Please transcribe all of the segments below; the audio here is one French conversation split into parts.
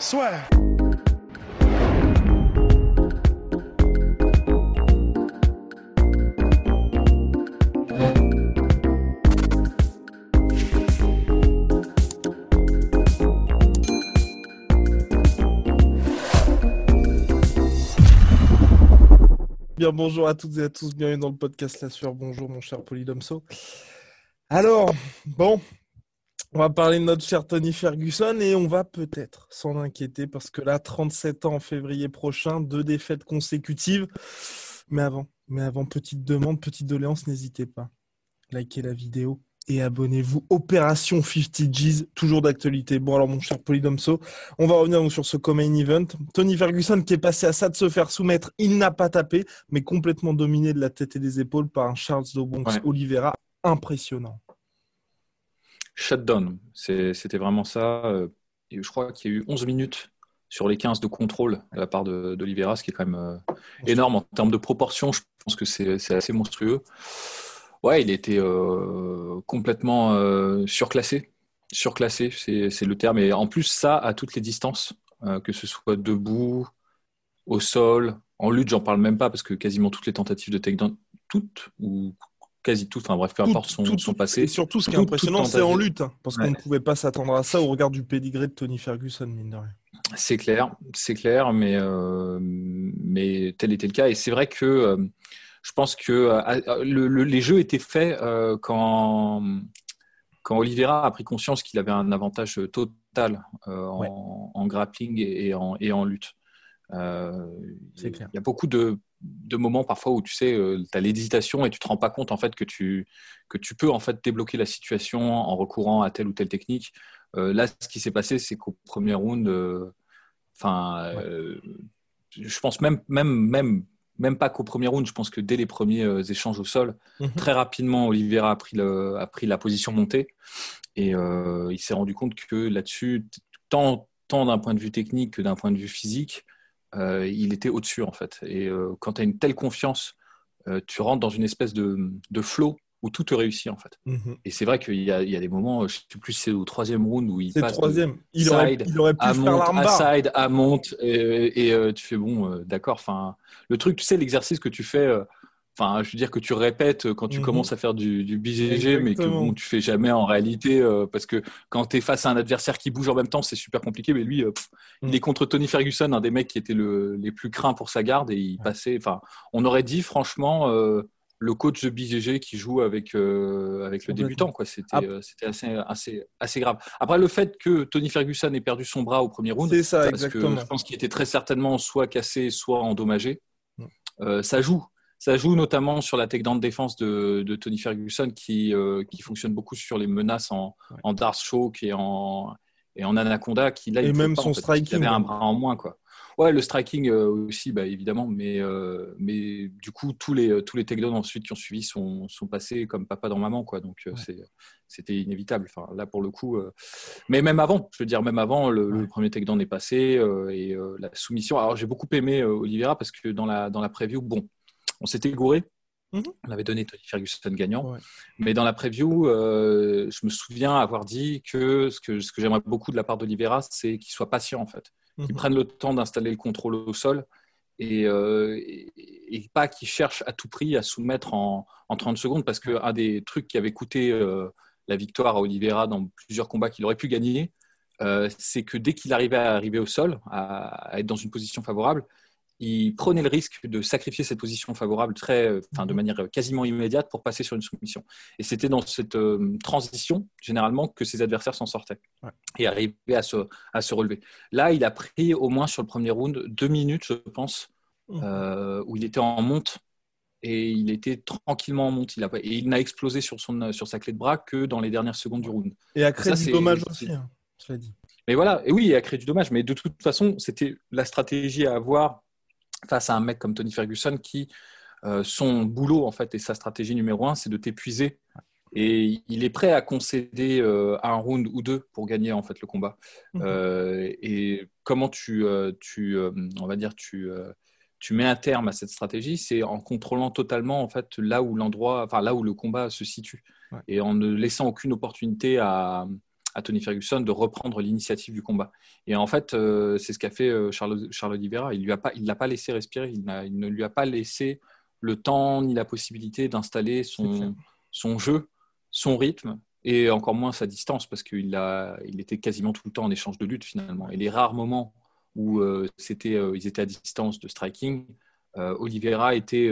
Soit. Bien, bonjour à toutes et à tous, bienvenue dans le podcast La Sueur. Bonjour mon cher Polydomso. Alors, bon, on va parler de notre cher Tony Ferguson et on va peut-être s'en inquiéter parce que là, 37 ans en février prochain, deux défaites consécutives. Mais avant, mais avant, petite demande, petite doléance, n'hésitez pas. Likez la vidéo et abonnez-vous. Opération 50 G's, toujours d'actualité. Bon, alors, mon cher Polydomso, on va revenir donc sur ce Comain Event. Tony Ferguson qui est passé à ça de se faire soumettre, il n'a pas tapé, mais complètement dominé de la tête et des épaules par un Charles Dobonx Ouais. Oliveira impressionnant. Shutdown. C'était vraiment ça. euh, et je crois qu'il y a eu 11 minutes sur les 15 de contrôle de la part d'Olivera, ce qui est quand même euh, énorme en termes de proportion. Je pense que c'est assez monstrueux. Ouais, il était euh, complètement euh, surclassé. Surclassé, c'est c'est le terme. Et en plus, ça à toutes les distances, euh, que ce soit debout, au sol, en lutte, j'en parle même pas parce que quasiment toutes les tentatives de takedown, toutes ou quasi toutes, enfin bref, peu Tout- importe, sont, tout- sont passées. Et surtout, ce qui est impressionnant, c'est en lutte, hein, parce qu'on ne pouvait pas s'attendre à ça au regard du pédigré de Tony Ferguson, mine de rien. C'est clair, c'est clair, mais, euh, mais tel était le cas. Et c'est vrai que euh, je pense que euh, le- le- les jeux étaient faits quand, quand Oliveira a pris conscience qu'il avait un avantage total en, Ouais. en grappling et, en, et en lutte. Il y a beaucoup de, de moments parfois où tu sais, tu as l'hésitation et tu te rends pas compte en fait que tu, que tu peux en fait débloquer la situation en recourant à telle ou telle technique. Euh, là, ce qui s'est passé, c'est qu'au premier round, euh, enfin, euh, je pense même, même, même, même pas qu'au premier round, je pense que dès les premiers euh, échanges au sol, Mhm. très rapidement, Oliveira a pris, le, a pris la position montée et euh, il s'est rendu compte que là-dessus, tant, tant d'un point de vue technique que d'un point de vue physique, euh, il était au-dessus en fait. Et euh, quand tu as une telle confiance, euh, tu rentres dans une espèce de, de flow où tout te réussit en fait. Mhm. Et c'est vrai qu'il y y a des moments, je sais plus si c'est au troisième round où il passe troisième. Il aurait, side, il aurait pu à faire monte, à side, à monte, et, et, euh, tu fais bon, euh, d'accord. Enfin, le truc, tu sais, l'exercice que tu fais, euh, enfin, je veux dire que tu répètes euh, quand tu Mhm. commences à faire du, du BJJ, mais que bon, tu fais jamais en réalité, euh, parce que quand tu es face à un adversaire qui bouge en même temps, c'est super compliqué. Mais lui, euh, pff, il est contre Tony Ferguson, un des mecs qui était le, les plus craints pour sa garde, et il passait. Enfin, on aurait dit franchement. euh, le coach de BJJ qui joue avec, avec le débutant. quoi. C'était Ah. c'était assez, assez, assez grave. Après, le fait que Tony Ferguson ait perdu son bras au premier round, C'est ça, parce exactement. que je pense qu'il était très certainement soit cassé, soit endommagé. Ça joue. Ça joue notamment sur la takedown de défense de, de Tony Ferguson qui, euh, qui fonctionne beaucoup sur les menaces en, Ouais. en Darth et en, et en Anaconda. Qui, là, Et il même pas, son en fait, striking. avait un bras en moins. Quoi. Ouais, le striking euh, aussi, bah, évidemment. Mais, euh, mais du coup, tous les, tous les takedowns ensuite qui ont suivi sont, sont passés comme papa dans maman. Quoi. Donc, Ouais. c'est c'était inévitable. Enfin, là, pour le coup. euh, Mais même avant, je veux dire, même avant, le, le Ouais. premier takedown est passé euh, et la soumission. Alors, j'ai beaucoup aimé Oliveira parce que dans la, dans la preview, bon, on s'était gouré. Mhm. On avait donné Tony Ferguson gagnant. Ouais. Mais dans la preview, euh, je me souviens avoir dit que ce que, ce que j'aimerais beaucoup de la part d'Oliveira, c'est qu'il soit patient en fait. Qu'il Mhm. prenne le temps d'installer le contrôle au sol et, euh, et, et pas qu'il cherche à tout prix à soumettre en, en 30 secondes parce qu'un des trucs qui avait coûté euh, la victoire à Oliveira dans plusieurs combats qu'il aurait pu gagner, c'est que dès qu'il arrivait à arriver au sol, à, à être dans une position favorable, il prenait le risque de sacrifier cette position favorable très, euh, enfin, de manière quasiment immédiate pour passer sur une soumission. Et c'était dans cette euh, transition, généralement, que ses adversaires s'en sortaient Ouais. et arrivaient à se, à se relever. Là, il a pris au moins sur le premier round deux minutes, je pense, Mhm. euh, où il était en monte et il était tranquillement en monte. Il a, et il n'a explosé sur, son, sur sa clé de bras que dans les dernières secondes du round. Et a créé du dommage aussi. hein. je l'ai dit. Mais voilà, et oui, il a créé du dommage. Mais de toute façon, c'était la stratégie à avoir face à un mec comme Tony Ferguson qui, euh, son boulot en fait et sa stratégie numéro un, c'est de t'épuiser. Et il est prêt à concéder euh, un round ou deux pour gagner en fait le combat. Mhm. Euh, et comment tu, tu on va dire, tu, tu mets un terme à cette stratégie, c'est en contrôlant totalement en fait là où l'endroit, enfin là où le combat se situe, et en ne laissant aucune opportunité à, à Tony Ferguson de reprendre l'initiative du combat. Et en fait, euh, c'est ce qu'a fait euh, Charles, Charles Oliveira. Il ne l'a pas laissé respirer, il, il, ne lui a pas laissé le temps ni la possibilité d'installer son, son jeu, son rythme et encore moins sa distance parce qu'il il était quasiment tout le temps en échange de lutte finalement. Et les rares moments où euh, c'était, ils étaient à distance de striking, Oliveira était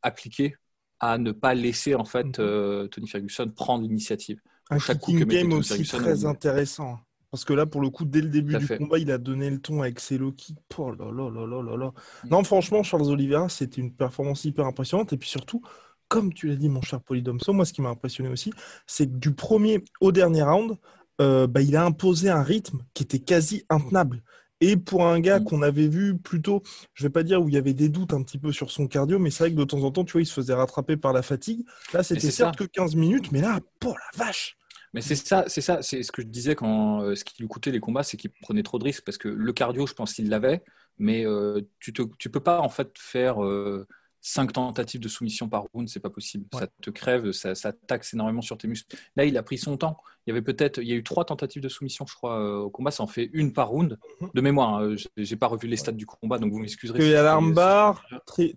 appliqué à ne pas laisser en fait mm-hmm. Tony Ferguson prendre l'initiative. Un kicking game aussi très intéressant. Parce que là, pour le coup, dès le début du combat, il a donné le ton avec ses low kicks. Oh là là là là là là. Mm. Non, franchement, Charles Oliveira, c'était une performance hyper impressionnante. Et puis surtout, comme tu l'as dit, mon cher Polydomso, moi, ce qui m'a impressionné aussi, c'est que du premier au dernier round, euh, bah, il a imposé un rythme qui était quasi intenable. Et pour un gars mm. qu'on avait vu plutôt, je vais pas dire où il y avait des doutes un petit peu sur son cardio, mais c'est vrai que de temps en temps, tu vois, il se faisait rattraper par la fatigue. Là, c'était certes que 15 minutes, mais là, pour la vache mais c'est ça, c'est ça, c'est ce que je disais quand euh, ce qui lui coûtait les combats, c'est qu'il prenait trop de risques parce que le cardio, je pense qu'il l'avait, mais euh, tu ne tu peux pas en fait faire euh, cinq tentatives de soumission par round, c'est pas possible. Ça te crève, ça, ça, taxe énormément sur tes muscles. Là, il a pris son temps. Il y avait peut-être, il y a eu trois tentatives de soumission, je crois, au combat. Ça en fait une par round. Mhm. De mémoire, hein, j'ai pas revu les stats du combat, donc vous m'excuserez. il y a l'armbar,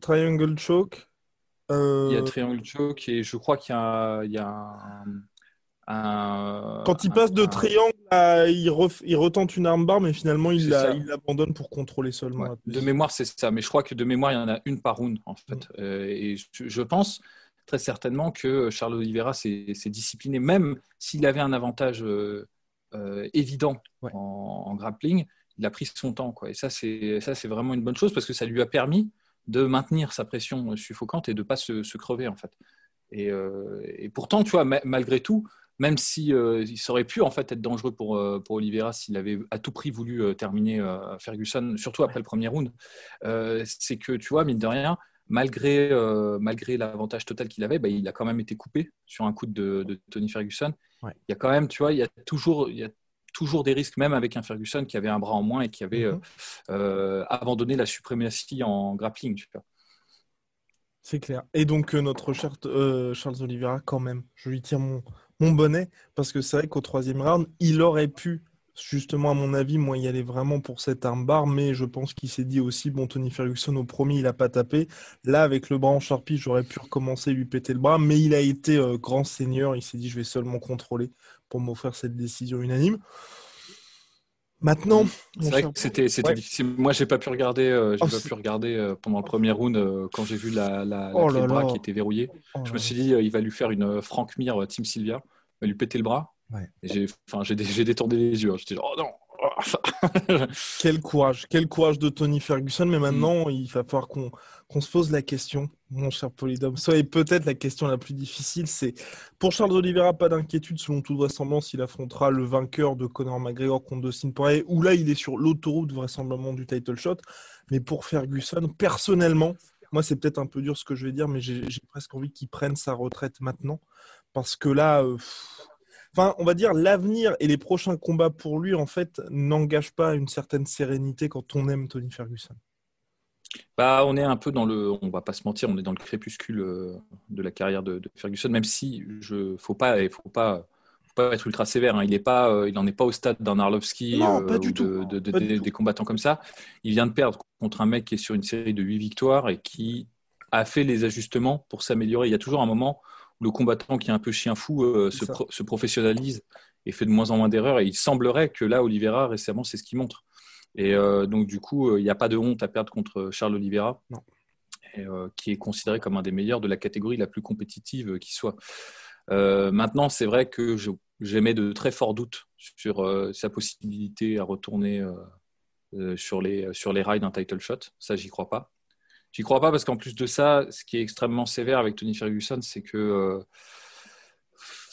triangle choke. Il y a triangle choke et je crois qu'il y a, il y a un quand il passe de triangle, il, il, retente une armbar, mais finalement il l'abandonne pour contrôler seulement. De mémoire, c'est ça. Mais je crois que de mémoire, il y en a une par round en fait. Mm. Euh, et je, pense très certainement que Charles Oliveira s'est discipliné, même s'il avait un avantage euh, euh, évident en, grappling, il a pris son temps. Quoi. Et ça, c'est vraiment une bonne chose parce que ça lui a permis de maintenir sa pression suffocante et de ne pas se, crever en fait. Et, et, pourtant, tu vois, malgré tout, même si euh, il aurait pu en fait être dangereux pour, euh, pour Oliveira s'il avait à tout prix voulu euh, terminer Ferguson, surtout après le premier round, c'est que tu vois, mine de rien, malgré, malgré l'avantage total qu'il avait, bah, il a quand même été coupé sur un coup de, Tony Ferguson. Il y a quand même, tu vois, il y a toujours, il y a toujours des risques, même avec un Ferguson qui avait un bras en moins et qui avait mm-hmm. abandonné la suprématie en grappling. Tu vois. C'est clair. Et donc, notre cher Charles Oliveira, quand même, je lui tire mon, mon bonnet, parce que c'est vrai qu'au troisième round, il aurait pu, justement, à mon avis, moi, y aller vraiment pour cette arme-barre, mais je pense qu'il s'est dit aussi, bon, Tony Ferguson, au premier, il n'a pas tapé. Là, avec le bras en charpie, j'aurais pu recommencer lui péter le bras, mais il a été euh, grand seigneur, il s'est dit, je vais seulement contrôler pour m'offrir cette décision unanime. Maintenant, c'est vrai que c'était difficile. Moi, j'ai pas pu regarder. Euh, j'ai oh, pas pu regarder euh, pendant le premier round euh, quand j'ai vu la, la, oh clé de bras qui était verrouillée. Oh je me suis dit, il va lui faire une Frank Mir, Tim Sylvia, il va lui péter le bras. J'ai, enfin, j'ai détourné les yeux. J'étais oh non, quel courage, quel courage de Tony Ferguson. Mais maintenant, il va falloir qu'on se pose la question, mon cher Polydome. Ça est peut-être la question la plus difficile. C'est pour Charles Oliveira, pas d'inquiétude. Selon toute vraisemblance, il affrontera le vainqueur de Conor McGregor contre Dustin Poirier, où là, il est sur l'autoroute vraisemblablement du title shot. Mais pour Ferguson, personnellement, moi, c'est peut-être un peu dur ce que je vais dire, mais j'ai presque envie qu'il prenne sa retraite maintenant. Parce que là, euh, Enfin, on va dire l'avenir et les prochains combats pour lui, en fait, n'engagent pas une certaine sérénité quand on aime Tony Ferguson. Bah, on est un peu dans le, on va pas se mentir, on est dans le crépuscule euh, de la carrière de, Ferguson, même si je, faut pas, faut pas, faut pas être ultra sévère. Hein. Il est pas, euh, il n'en est pas au stade d'un Arlovski euh, ou des combattants comme ça. Il vient de perdre contre un mec qui est sur une série de 8 victoires et qui a fait les ajustements pour s'améliorer. Il y a toujours un moment le combattant qui est un peu chien fou euh, se, professionnalise et fait de moins en moins d'erreurs. Et il semblerait que là, Oliveira, récemment, c'est ce qu'il montre. Et euh, donc, du coup, euh, il n'y a pas de honte à perdre contre Charles Oliveira, qui est considéré comme un des meilleurs de la catégorie la plus compétitive qui soit. maintenant, c'est vrai que j'émets de très forts doutes sur sa possibilité à retourner sur, les, sur les rails d'un title shot. Ça, j'y crois pas. J'y crois pas? Parce qu'en plus de ça, ce qui est extrêmement sévère avec Tony Ferguson, c'est que,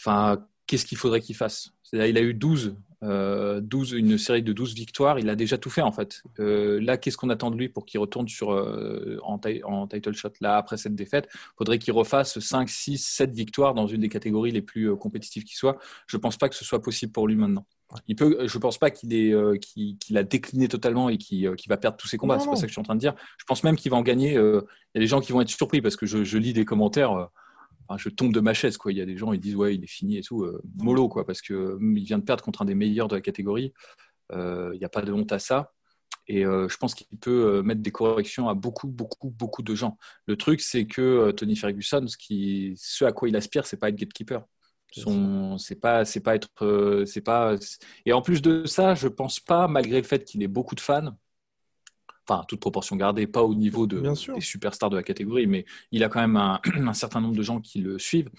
euh, qu'est-ce qu'il faudrait qu'il fasse? Il a eu 12 12, une série de 12 victoires, il a déjà tout fait en fait. là, qu'est-ce qu'on attend de lui pour qu'il retourne sur, en, en, title shot Là, après cette défaite, il faudrait qu'il refasse 5, 6, 7 victoires dans une des catégories les plus compétitives qui soit. Je ne pense pas que ce soit possible pour lui maintenant. Il peut, je pense pas qu'il est, euh, a décliné totalement et qu'il, euh, va perdre tous ses combats. C'est pas ça que je suis en train de dire. Je pense même qu'il va en gagner. Euh, il y a des gens qui vont être surpris parce que je, lis des commentaires. Je tombe de ma chaise. Quoi. Il y a des gens, ils disent ouais, il est fini et tout. mollo, quoi, parce que il vient de perdre contre un des meilleurs de la catégorie. Il n'y a pas de honte à ça. Et je pense qu'il peut mettre des corrections à beaucoup, beaucoup, beaucoup de gens. Le truc, c'est que Tony Ferguson, ce, qui, ce à quoi il aspire, c'est pas être gatekeeper c'est pas, c'est pas être, euh, c'est pas. Et en plus de ça, je pense pas, malgré le fait qu'il ait beaucoup de fans, enfin toute proportion gardée, pas au niveau de, des superstars de la catégorie, mais il a quand même un, certain nombre de gens qui le suivent.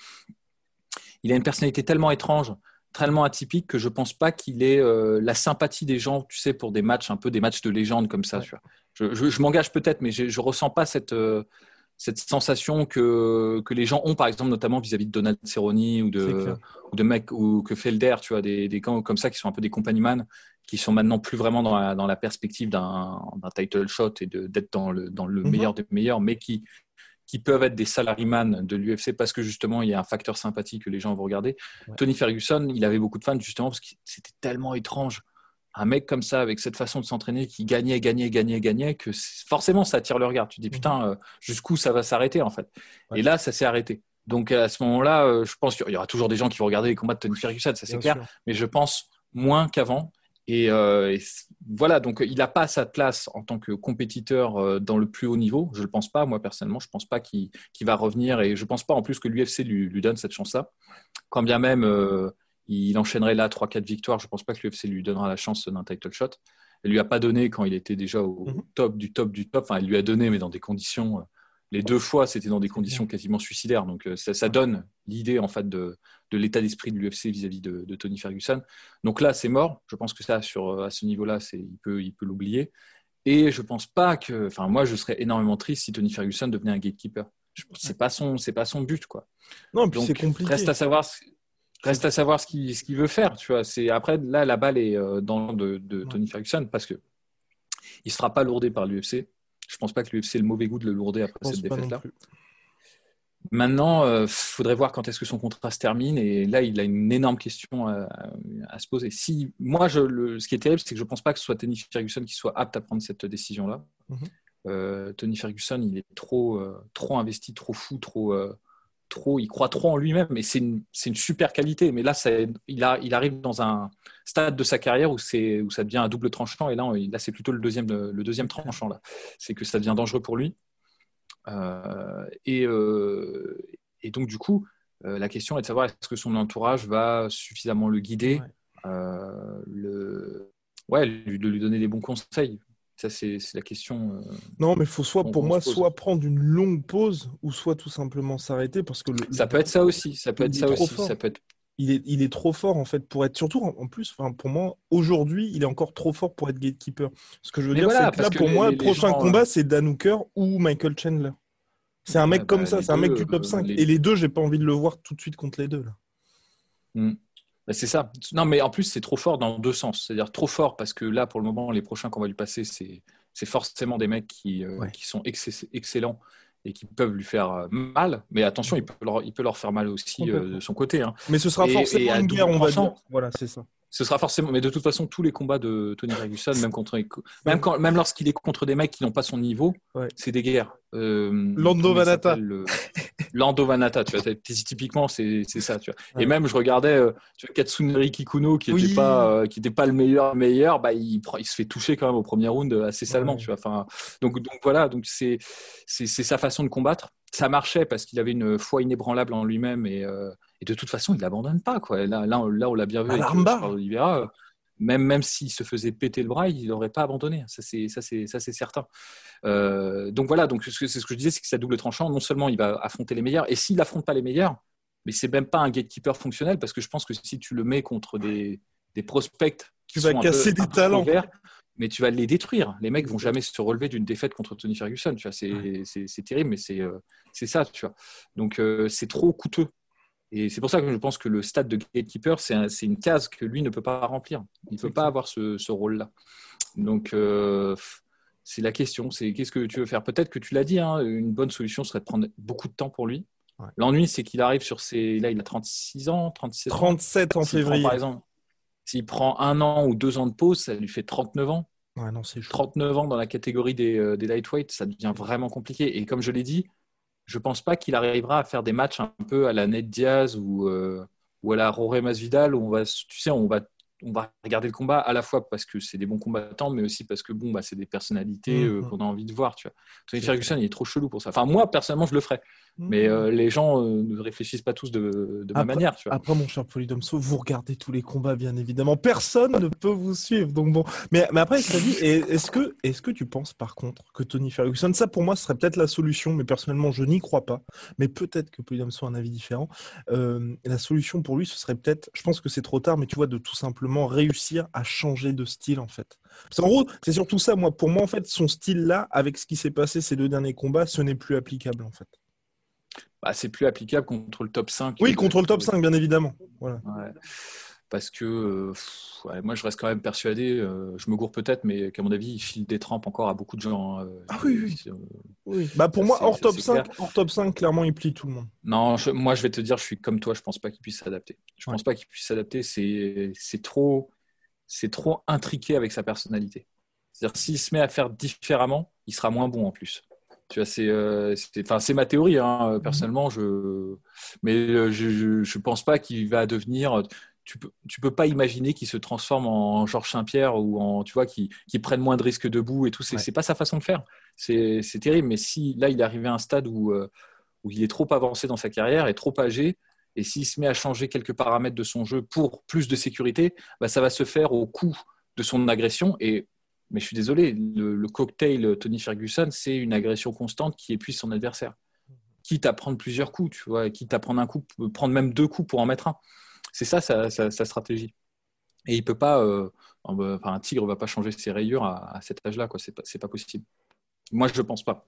Il a une personnalité tellement étrange, tellement atypique que je pense pas qu'il ait euh, la sympathie des gens, tu sais, pour des matchs un peu des matchs de légende comme ça. Je, je, m'engage peut-être, mais je, je ressens pas cette euh, cette sensation que, que les gens ont, par exemple, notamment vis-à-vis de Donald Cerrone ou de, ou de mecs ou que Felder, tu vois, des, des camps comme ça qui sont un peu des compagnon qui sont maintenant plus vraiment dans la, dans la perspective d'un title shot et d'être dans le, dans le mhm. meilleur des meilleurs, mais qui, qui peuvent être des salaryman de l'UFC parce que justement il y a un facteur sympathie que les gens vont regarder. Tony Ferguson, il avait beaucoup de fans justement parce que c'était tellement étrange un mec comme ça, avec cette façon de s'entraîner, qui gagnait, gagnait, gagnait, gagnait, que forcément ça attire le regard. Tu te dis mhm. putain, euh, jusqu'où ça va s'arrêter en fait? Et là, ça s'est arrêté. Donc à ce moment-là, euh, je pense qu'il y aura toujours des gens qui vont regarder les combats de Tony Ferguson, ça c'est clair. Mais je pense moins qu'avant. Et, euh, voilà, donc il n'a pas sa place en tant que compétiteur dans le plus haut niveau. Je ne le pense pas, moi personnellement. Je ne pense pas qu'il va revenir et je ne pense pas en plus que l'UFC lui, lui, donne cette chance-là. Quand bien même il enchaînerait là 3-4 victoires. Je ne pense pas que l'UFC lui donnera la chance d'un title shot. Elle lui a pas donné quand il était déjà au mhm. top du top du top. Enfin, elle lui a donné, mais dans des conditions. Euh, les deux fois, c'était dans des conditions quasiment suicidaires. Donc, euh, ça, donne l'idée en fait de, l'état d'esprit de l'UFC vis-à-vis de, Tony Ferguson. Donc là, c'est mort. Je pense que ça, sur, à ce niveau-là, il peut, il peut l'oublier. Et je pense pas que. Enfin, moi, je serais énormément triste si Tony Ferguson devenait un gatekeeper. C'est pas son, c'est pas son but, quoi. Non, puis c'est compliqué. Reste à savoir. Reste à savoir ce qu'il veut faire. Tu vois. C'est, après, là, la balle est euh, dans de, de Tony Ferguson parce que il ne sera pas lourdé par l'UFC. Je ne pense pas que l'UFC ait le mauvais goût de le lourder après cette défaite-là. Maintenant, il euh, faudrait voir quand est-ce que son contrat se termine. Et là, il a une énorme question à, se poser. Si, moi, je, le, ce qui est terrible, c'est que je ne pense pas que ce soit Tony Ferguson qui soit apte à prendre cette décision-là. Mhm. Euh, Tony Ferguson, il est trop, trop investi, trop fou, trop, trop, il croit trop en lui-même, et c'est une, une, super qualité. Mais là, ça, il, a, il arrive dans un stade de sa carrière où, où ça devient un double tranchant, et là, là c'est plutôt le deuxième, le deuxième tranchant. C'est que ça devient dangereux pour lui. Euh, et, euh, et, donc, du coup, euh, la question est de savoir est-ce que son entourage va suffisamment le guider, le, ouais, lui, de lui donner des bons conseils. Ça, c'est la question. Euh, non, mais il faut soit, pour moi, soit prendre une longue pause ou soit tout simplement s'arrêter parce que. ça peut être ça aussi. Ça peut être ça aussi. Ça peut être... Il est, il est trop fort en fait pour être surtout en, plus. Enfin, pour moi, aujourd'hui, il est encore trop fort pour être gatekeeper. Ce que je veux dire, c'est que là, pour moi, le prochain combat, euh, c'est Dan Hooker ou Michael Chandler. C'est un mec comme bah, ça, c'est un mec du top 5. Euh, Et les deux, j'ai pas envie de le voir tout de suite contre les deux. Là. Hmm. C'est ça. Non, mais en plus, c'est trop fort dans deux sens. C'est-à-dire trop fort parce que là, pour le moment, les prochains qu'on va lui passer, c'est forcément des mecs qui, euh, qui sont excellents et qui peuvent lui faire euh, mal. Mais attention, il peut leur, il peut leur faire mal aussi euh, de son côté. Hein. Mais ce sera forcément une guerre, on va dire. Voilà, c'est ça ce sera forcément. Mais de toute façon, tous les combats de Tony Ferguson, même contre, même quand, même lorsqu'il est contre des mecs qui n'ont pas son niveau, c'est des guerres. Euh, Lando Vanata. Lando Vanata, tu vois. Typiquement, c'est ça, tu vois. Et même, je regardais, euh, tu vois, Katsunori Kikuno, qui n'était pas, euh, qui pas le meilleur meilleur, bah, il, il se fait toucher quand même au premier round assez salement, tu vois. Enfin, donc, donc voilà, donc c'est sa façon de combattre. Ça marchait parce qu'il avait une foi inébranlable en lui-même et et de toute façon, il n'abandonne pas. Quoi. Là, là, là, on l'a bien vu avec Oliveira. Euh, même, même s'il se faisait péter le bras, il n'aurait pas abandonné. Ça, c'est, ça, c'est, ça, c'est certain. Euh, donc voilà, donc, c'est ce que je disais, c'est que c'est double tranchant. Non seulement il va affronter les meilleurs, et s'il n'affronte pas les meilleurs, mais c'est même pas un gatekeeper fonctionnel, parce que je pense que si tu le mets contre des, des prospects tu vas casser des talents. Mais tu vas les détruire. Les mecs vont jamais se relever d'une défaite contre Tony Ferguson. Tu vois, c'est, c'est, terrible, mais c'est, euh, c'est ça. Tu vois. Donc c'est trop coûteux Et c'est pour ça que je pense que le stade de gatekeeper, c'est une case que lui ne peut pas remplir. Il ne peut pas avoir ce, rôle-là. Donc, euh, c'est la question. C'est qu'est-ce que tu veux faire? Peut-être que tu l'as dit, hein, une bonne solution serait de prendre beaucoup de temps pour lui. L'ennui, c'est qu'il arrive sur ses. Là, il a 36 ans, 37 ans. 37 en février. par exemple, s'il prend un an ou deux ans de pause, ça lui fait 39 ans. Ouais, non, c'est 39 ans dans la catégorie des, euh, des lightweight, ça devient vraiment compliqué. Et comme je l'ai dit, je pense pas qu'il arrivera à faire des matchs un peu à la Ned Diaz ou, euh, ou à la Roré Masvidal où on va, tu sais, on va on va regarder le combat à la fois parce que c'est des bons combattants, mais aussi parce que bon, bah, c'est des personnalités euh, mhm. qu'on a envie de voir. Tu vois. Tony Ferguson, il est trop chelou pour ça. Enfin, moi, personnellement, je le ferais. Mais euh, les gens euh, ne réfléchissent pas tous de, de même manière. Tu vois. Après, mon cher Polydomso, vous regardez tous les combats, bien évidemment. Personne ne peut vous suivre. Donc bon. Mais, mais après, est-ce que, est que tu penses par contre que Tony Ferguson, ça pour moi, serait peut-être la solution, mais personnellement, je n'y crois pas. Mais peut-être que Polydomso a un avis différent. la solution pour lui, ce serait peut-être, je pense que c'est trop tard, mais tu vois, de tout simplement réussir à changer de style en fait. en gros, c'est surtout ça, moi, pour moi, en fait, son style-là, avec ce qui s'est passé ces deux derniers combats, ce n'est plus applicable en fait. Bah, c'est plus applicable contre le top 5. Oui, contre le top 5, bien évidemment. Parce que euh, moi, je reste quand même persuadé, euh, je me gourre peut-être, mais qu'à mon avis, il file des trempes encore à beaucoup de gens. Euh, ah oui, oui. Bah, pour moi, hors top, 5, hors top 5, clairement, il plie tout le monde. Non, moi, je vais te dire, je suis comme toi, je pense pas qu'il puisse s'adapter. Je pense pas qu'il puisse s'adapter. C'est trop, trop intriqué avec sa personnalité. C'est-à-dire, s'il se met à faire différemment, il sera moins bon en plus. Tu vois, c'est, euh, enfin, c'est ma théorie, hein, mhm. personnellement. Je, mais euh, je, ne pense pas qu'il va devenir. Tu peux, tu peux pas imaginer qu'il se transforme en Georges Saint-Pierre ou en, tu vois, qui, qui prenne moins de risques debout et tout. C'est, n'est pas sa façon de faire. C'est, terrible. Mais si là, il est arrivé à un stade où, euh, où il est trop avancé dans sa carrière et trop âgé, et s'il se met à changer quelques paramètres de son jeu pour plus de sécurité, bah, ça va se faire au coût de son agression. Et mais je suis désolé, le, cocktail Tony Ferguson, c'est une agression constante qui épuise son adversaire. Quitte à prendre plusieurs coups, tu vois, quitte à prendre un coup, prendre même deux coups pour en mettre un. C'est ça sa, stratégie. Et il peut pas, euh, enfin, un tigre ne va pas changer ses rayures à, cet âge-là, quoi. C'est pas, pas possible. Moi, je ne pense pas.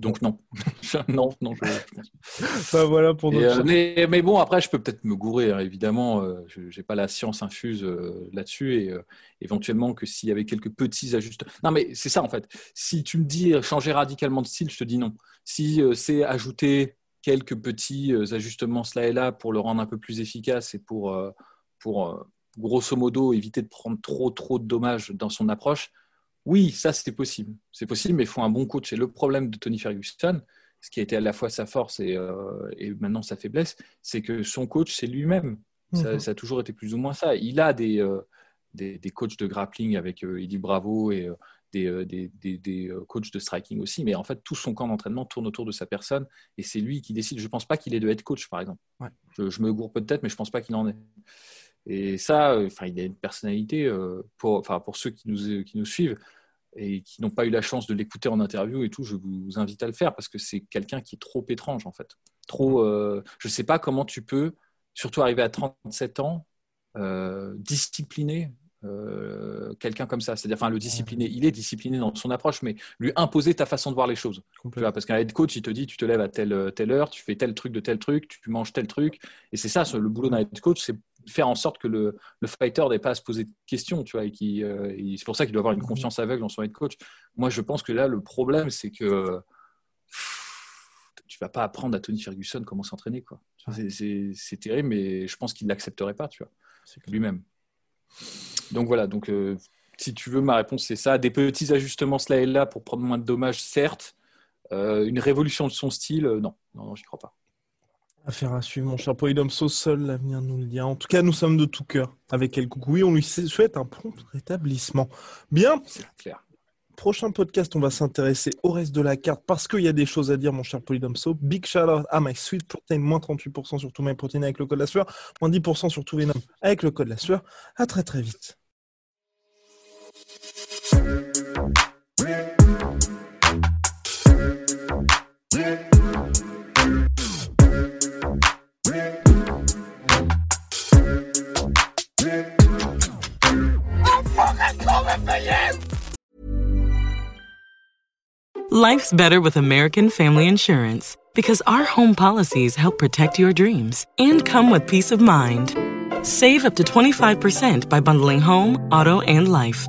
Donc non, non, non, je, pense. Bah, voilà pour euh, mais, mais, bon, après, je peux peut-être me gourer, hein, évidemment. Euh, je n'ai pas la science infuse euh, là-dessus et éventuellement que s'il y avait quelques petits ajustements. Non, mais c'est ça en fait. Si tu me dis changer radicalement de style, je te dis non. Si c'est ajouter quelques petits ajustements cela et là pour le rendre un peu plus efficace et pour, pour grosso modo éviter de prendre trop trop de dommages dans son approche, oui, ça c'est possible. C'est possible, mais il faut un bon coach. Et le problème de Tony Ferguson, ce qui a été à la fois sa force et, euh, maintenant sa faiblesse, c'est que son coach, c'est lui-même. Mhm. Ça, a toujours été plus ou moins ça. Il a des, euh, des, coachs de grappling avec euh, Eddie Bravo et des, des, coachs de striking aussi, mais en fait, tout son camp d'entraînement tourne autour de sa personne et c'est lui qui décide. Je ne pense pas qu'il ait de head coach, par exemple. Je, me gourre peut-être, mais je ne pense pas qu'il en ait. Et ça, enfin, il a une personnalité, pour, pour ceux qui nous, qui nous suivent, et qui n'ont pas eu la chance de l'écouter en interview et tout, je vous invite à le faire parce que c'est quelqu'un qui est trop étrange en fait. Trop, euh, je ne sais pas comment tu peux, surtout arriver à 37 ans, euh, discipliner euh, quelqu'un comme ça. C'est-à-dire, enfin, le discipliner, il est discipliné dans son approche, mais lui imposer ta façon de voir les choses. parce qu'un head coach, il te dit, tu te lèves à telle, telle heure, tu fais tel truc de tel truc, tu manges tel truc. Et c'est ça, le boulot d'un head coach, c'est faire en sorte que le, le fighter n'ait pas à se poser de questions, tu vois, et qui, euh, c'est pour ça qu'il doit avoir une confiance aveugle en son head coach. Moi, je pense que là, le problème, c'est que tu vas pas apprendre à Tony Ferguson comment s'entraîner, quoi. C'est terrible, mais je pense qu'il l'accepterait pas, tu vois, lui-même. Donc voilà, donc euh, si tu veux, ma réponse c'est ça. Des petits ajustements cela et là pour prendre moins de dommages, certes. Euh, une révolution de son style, non, non, non j'y crois pas. Affaire à suivre, mon cher Polydomso, seul l'avenir nous le dit. En tout cas, nous sommes de tout cœur avec El Oui, on lui souhaite un prompt rétablissement. Bien. clair. Prochain podcast, on va s'intéresser au reste de la carte parce qu'il y a des choses à dire, mon cher Polydomso. Big shout out à My Sweet Protein, moins 38% sur tout My Protein avec le code la sueur, moins 10% sur tout Venom avec le code la sueur. À très très vite. Life's better with American Family Insurance Because our home policies help protect your dreams and come with peace of mind. Save up to 25% by bundling home, auto, and life.